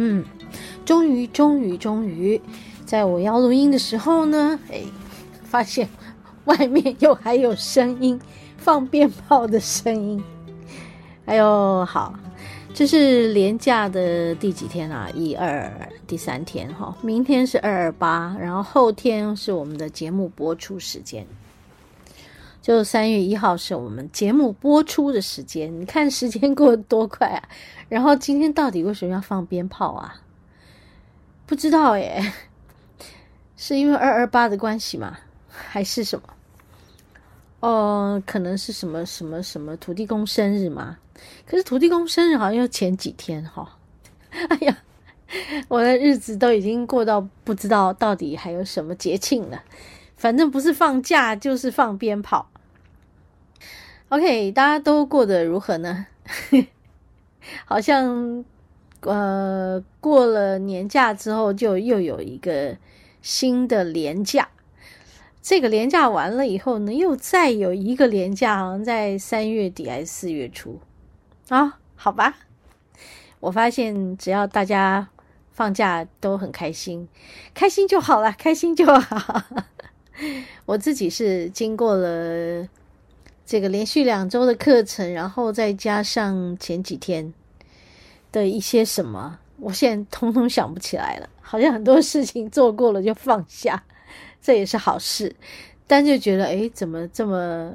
嗯，终于，终于，终于，在我要录音的时候呢，哎，发现外面又还有声音，放鞭炮的声音。哎呦，好，这是连假的第几天啊？一二第三天哈，明天是二二八，然后后天是我们的节目播出时间，就三月一号是我们节目播出的时间。你看时间过得多快啊！然后今天到底为什么要放鞭炮啊？不知道耶，是因为二二八的关系吗？还是什么？哦，可能是什么什么什么土地公生日吗？可是土地公生日好像又前几天哈、哦。哎呀，我的日子都已经过到不知道到底还有什么节庆了。反正不是放假就是放鞭炮。OK，大家都过得如何呢？好像，呃，过了年假之后，就又有一个新的年假。这个年假完了以后呢，又再有一个年假，好像在三月底还是四月初啊、好吧，我发现只要大家放假都很开心，开心就好了，开心就好。我自己是经过了。这个连续两周的课程，然后再加上前几天的一些什么，我现在通通想不起来了。好像很多事情做过了就放下，这也是好事。但就觉得，哎，怎么这么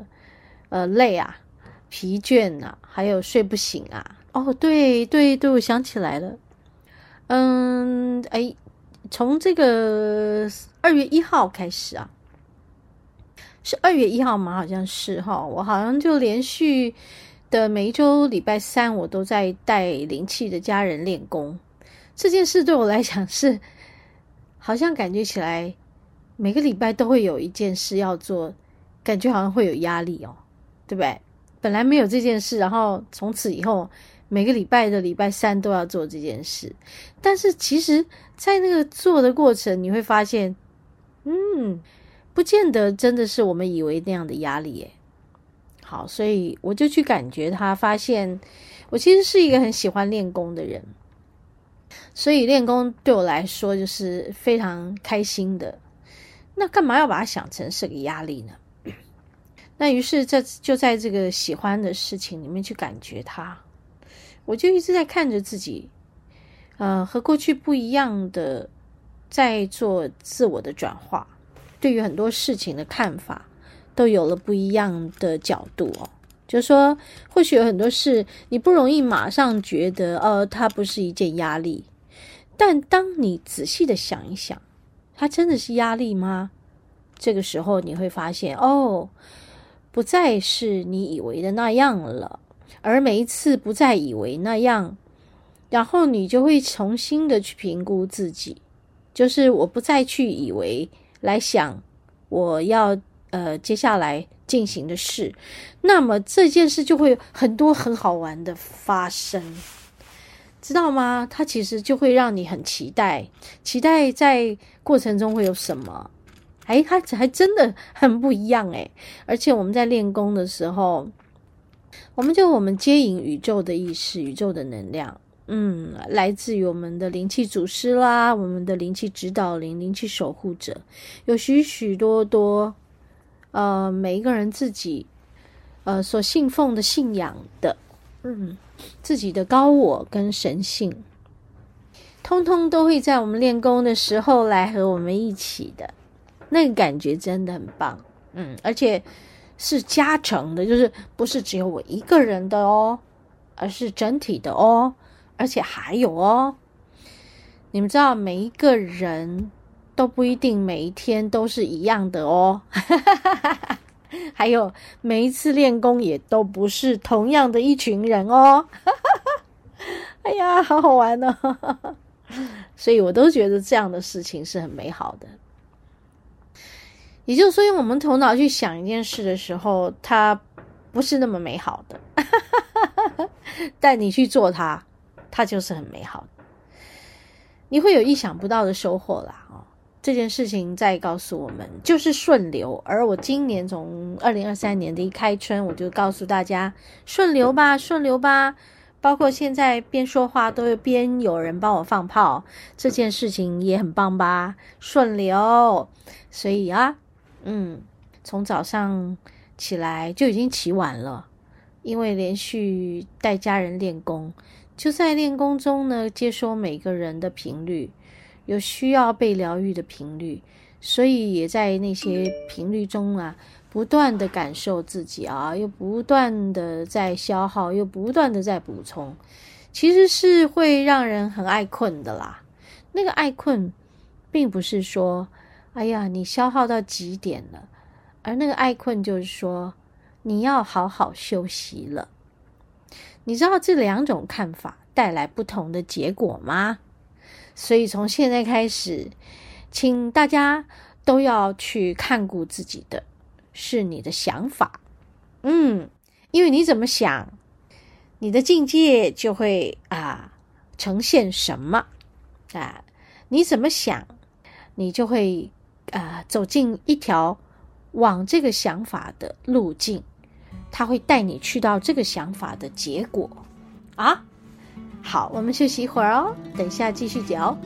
呃累啊、疲倦啊，还有睡不醒啊？哦，对对对，我想起来了。嗯，哎，从这个二月一号开始啊。是二月一号吗？好像是哈，我好像就连续的每一周礼拜三，我都在带灵气的家人练功。这件事对我来讲是，好像感觉起来每个礼拜都会有一件事要做，感觉好像会有压力哦，对不对？本来没有这件事，然后从此以后每个礼拜的礼拜三都要做这件事，但是其实，在那个做的过程，你会发现，嗯。不见得真的是我们以为那样的压力耶。好，所以我就去感觉他，发现我其实是一个很喜欢练功的人，所以练功对我来说就是非常开心的。那干嘛要把它想成是个压力呢？那于是在就在这个喜欢的事情里面去感觉它，我就一直在看着自己，呃，和过去不一样的，在做自我的转化。对于很多事情的看法，都有了不一样的角度哦。就是说，或许有很多事，你不容易马上觉得，呃，它不是一件压力。但当你仔细的想一想，它真的是压力吗？这个时候你会发现，哦，不再是你以为的那样了。而每一次不再以为那样，然后你就会重新的去评估自己，就是我不再去以为。来想我要呃接下来进行的事，那么这件事就会很多很好玩的发生，知道吗？它其实就会让你很期待，期待在过程中会有什么？哎，它还真的很不一样诶。而且我们在练功的时候，我们就我们接引宇宙的意识、宇宙的能量。嗯，来自于我们的灵气祖师啦，我们的灵气指导灵、灵气守护者，有许许多多，呃，每一个人自己，呃，所信奉的信仰的，嗯，自己的高我跟神性。通通都会在我们练功的时候来和我们一起的，那个感觉真的很棒。嗯，而且是加成的，就是不是只有我一个人的哦，而是整体的哦，而且还有哦，你们知道每一个人都不一定每一天都是一样的哦，还有每一次练功也都不是同样的一群人哦，哎呀，好好玩哦，所以我都觉得这样的事情是很美好的。也就是说，用我们头脑去想一件事的时候，它不是那么美好的，但你去做它，它就是很美好的。你会有意想不到的收获啦！哦，这件事情再告诉我们，就是顺流。而我今年从二零二三年的一开春，我就告诉大家，顺流吧，顺流吧。包括现在边说话都有边有人帮我放炮，这件事情也很棒吧？顺流，所以啊。嗯，从早上起来就已经起晚了，因为连续带家人练功，就在练功中呢，接收每个人的频率，有需要被疗愈的频率，所以也在那些频率中啊，不断的感受自己啊，又不断的在消耗，又不断的在补充，其实是会让人很爱困的啦。那个爱困，并不是说。哎呀，你消耗到极点了，而那个爱困就是说，你要好好休息了。你知道这两种看法带来不同的结果吗？所以从现在开始，请大家都要去看顾自己的，是你的想法。嗯，因为你怎么想，你的境界就会啊呈现什么啊？你怎么想，你就会。啊、走进一条往这个想法的路径，他会带你去到这个想法的结果啊。好，我们休息一会儿哦，等一下继续讲。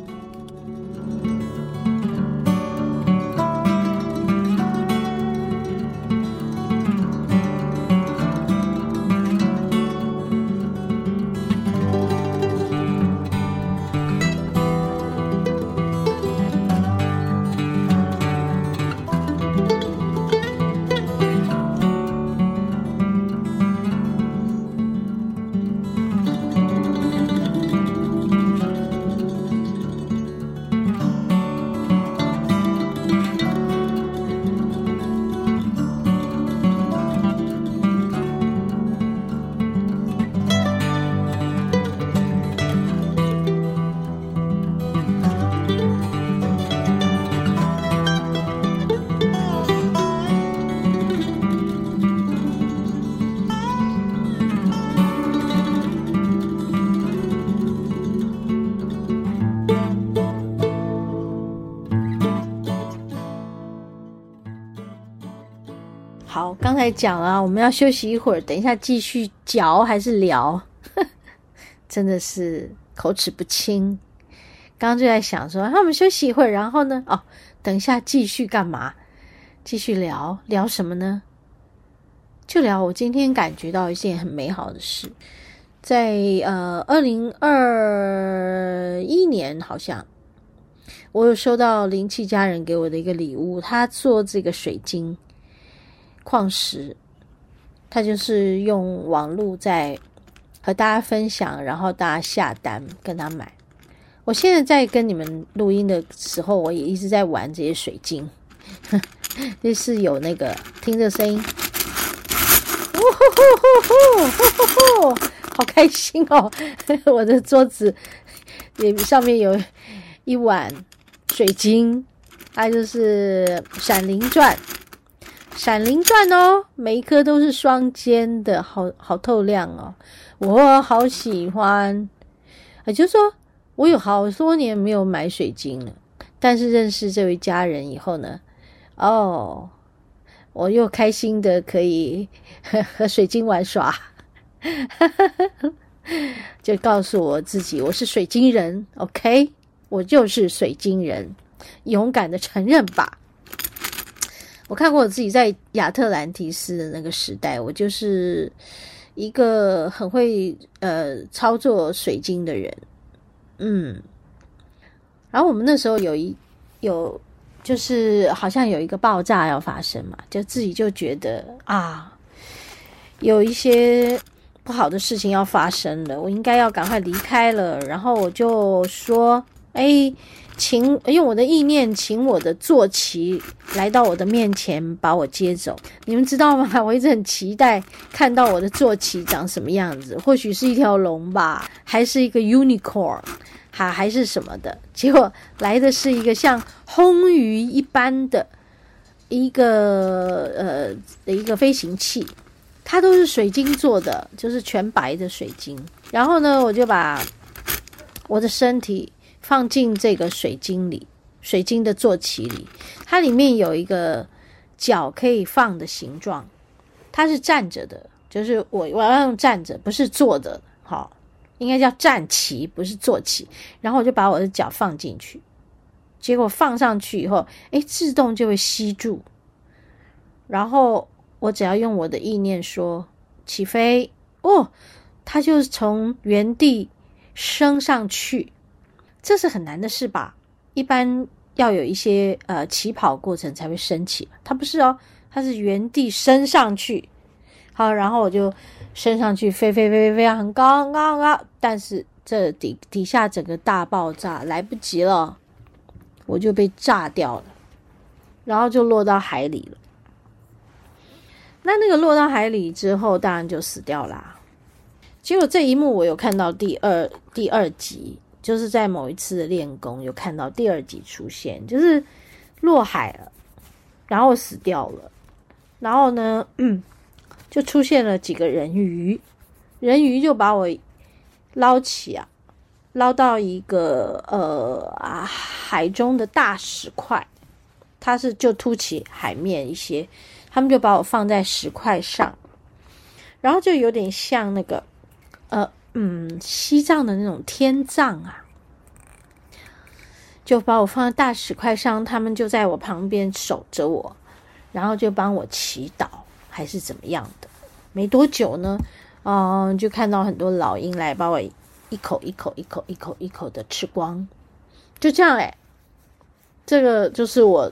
刚才讲了，我们要休息一会儿，等一下继续嚼还是聊？真的是口齿不清。刚刚就在想说，那我们休息一会儿，然后呢？哦，等一下继续干嘛？继续聊聊什么呢？就聊我今天感觉到一件很美好的事，在呃二零二一年，好像我有收到灵气家人给我的一个礼物，他做这个水晶。矿石，他就是用网络在和大家分享，然后大家下单跟他买。我现在在跟你们录音的时候，我也一直在玩这些水晶，就是有那个听着声音，呜呼呼呼呼呼呼，好开心哦！我的桌子也上面有一碗水晶，它就是闪灵钻。闪灵钻哦，每一颗都是双尖的，好好透亮哦，我好喜欢。也就是说，我有好多年没有买水晶了，但是认识这位家人以后呢，哦，我又开心的可以和 和水晶玩耍，就告诉我自己，我是水晶人，OK，我就是水晶人，勇敢的承认吧。我看过我自己在亚特兰提斯的那个时代，我就是一个很会呃操作水晶的人，嗯，然后我们那时候有一有，就是好像有一个爆炸要发生嘛，就自己就觉得啊，有一些不好的事情要发生了，我应该要赶快离开了。然后我就说，哎。请用我的意念，请我的坐骑来到我的面前，把我接走。你们知道吗？我一直很期待看到我的坐骑长什么样子，或许是一条龙吧，还是一个 unicorn，还还是什么的。结果来的是一个像红鱼一般的一个呃的一个飞行器，它都是水晶做的，就是全白的水晶。然后呢，我就把我的身体。放进这个水晶里，水晶的坐骑里，它里面有一个脚可以放的形状，它是站着的，就是我我要用站着，不是坐的，好，应该叫站骑，不是坐骑。然后我就把我的脚放进去，结果放上去以后，诶，自动就会吸住。然后我只要用我的意念说起飞，哦，它就从原地升上去。这是很难的事吧？一般要有一些呃起跑过程才会升起，它不是哦，它是原地升上去。好，然后我就升上去，飞飞飞飞飞，很高很高很高。但是这底底下整个大爆炸来不及了，我就被炸掉了，然后就落到海里了。那那个落到海里之后，当然就死掉啦。结果这一幕我有看到第二第二集。就是在某一次的练功，有看到第二集出现，就是落海了，然后死掉了，然后呢，嗯，就出现了几个人鱼，人鱼就把我捞起啊，捞到一个呃啊海中的大石块，它是就凸起海面一些，他们就把我放在石块上，然后就有点像那个。嗯，西藏的那种天葬啊，就把我放在大石块上，他们就在我旁边守着我，然后就帮我祈祷，还是怎么样的？没多久呢，嗯，就看到很多老鹰来把我一口一口一口一口一口的吃光，就这样哎，这个就是我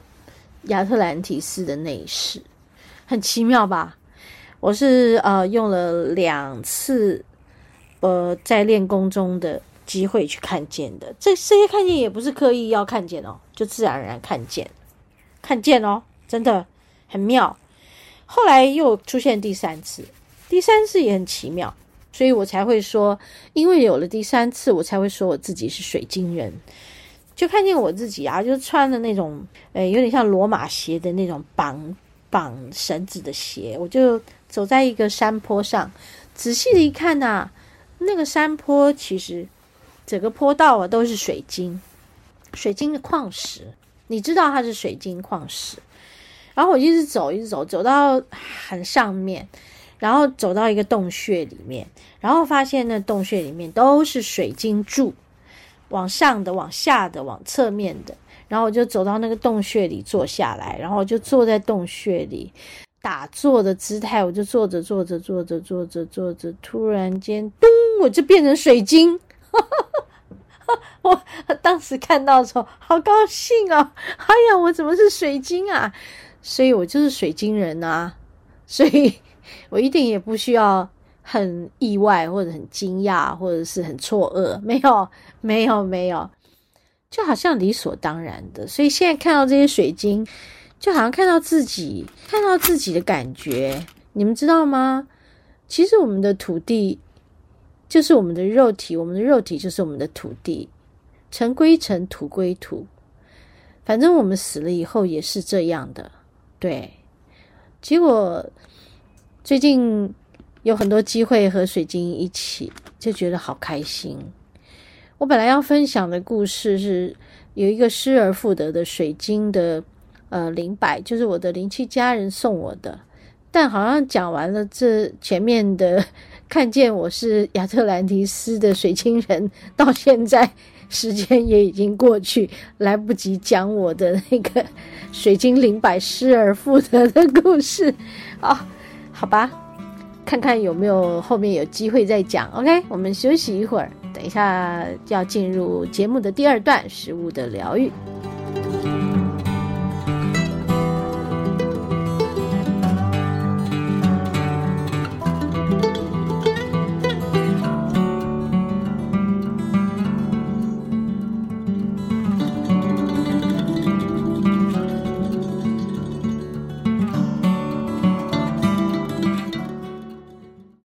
亚特兰提斯的那一世，很奇妙吧？我是呃用了两次。呃，在练功中的机会去看见的，这这些看见也不是刻意要看见哦，就自然而然看见，看见哦，真的很妙。后来又出现第三次，第三次也很奇妙，所以我才会说，因为有了第三次，我才会说我自己是水晶人，就看见我自己啊，就穿的那种，呃，有点像罗马鞋的那种绑绑绳子的鞋，我就走在一个山坡上，仔细的一看呐、那个山坡其实整个坡道啊都是水晶，水晶的矿石，你知道它是水晶矿石。然后我一直走，一直走，走到很上面，然后走到一个洞穴里面，然后发现那洞穴里面都是水晶柱，往上的、往下的、往侧面的。然后我就走到那个洞穴里坐下来，然后我就坐在洞穴里。打坐的姿态，我就坐着坐着坐着坐着坐着，突然间，咚，我就变成水晶。我当时看到的时候，好高兴啊！哎呀，我怎么是水晶啊？所以我就是水晶人啊！所以我一定也不需要很意外，或者很惊讶，或者是很错愕。没有，没有，没有，就好像理所当然的。所以现在看到这些水晶。就好像看到自己，看到自己的感觉，你们知道吗？其实我们的土地就是我们的肉体，我们的肉体就是我们的土地，尘归尘，土归土。反正我们死了以后也是这样的，对。结果最近有很多机会和水晶一起，就觉得好开心。我本来要分享的故事是有一个失而复得的水晶的。呃，灵摆就是我的灵气家人送我的，但好像讲完了这前面的，看见我是亚特兰提斯的水晶人，到现在时间也已经过去，来不及讲我的那个水晶灵摆失而复得的故事啊、哦，好吧，看看有没有后面有机会再讲。OK，我们休息一会儿，等一下要进入节目的第二段，食物的疗愈。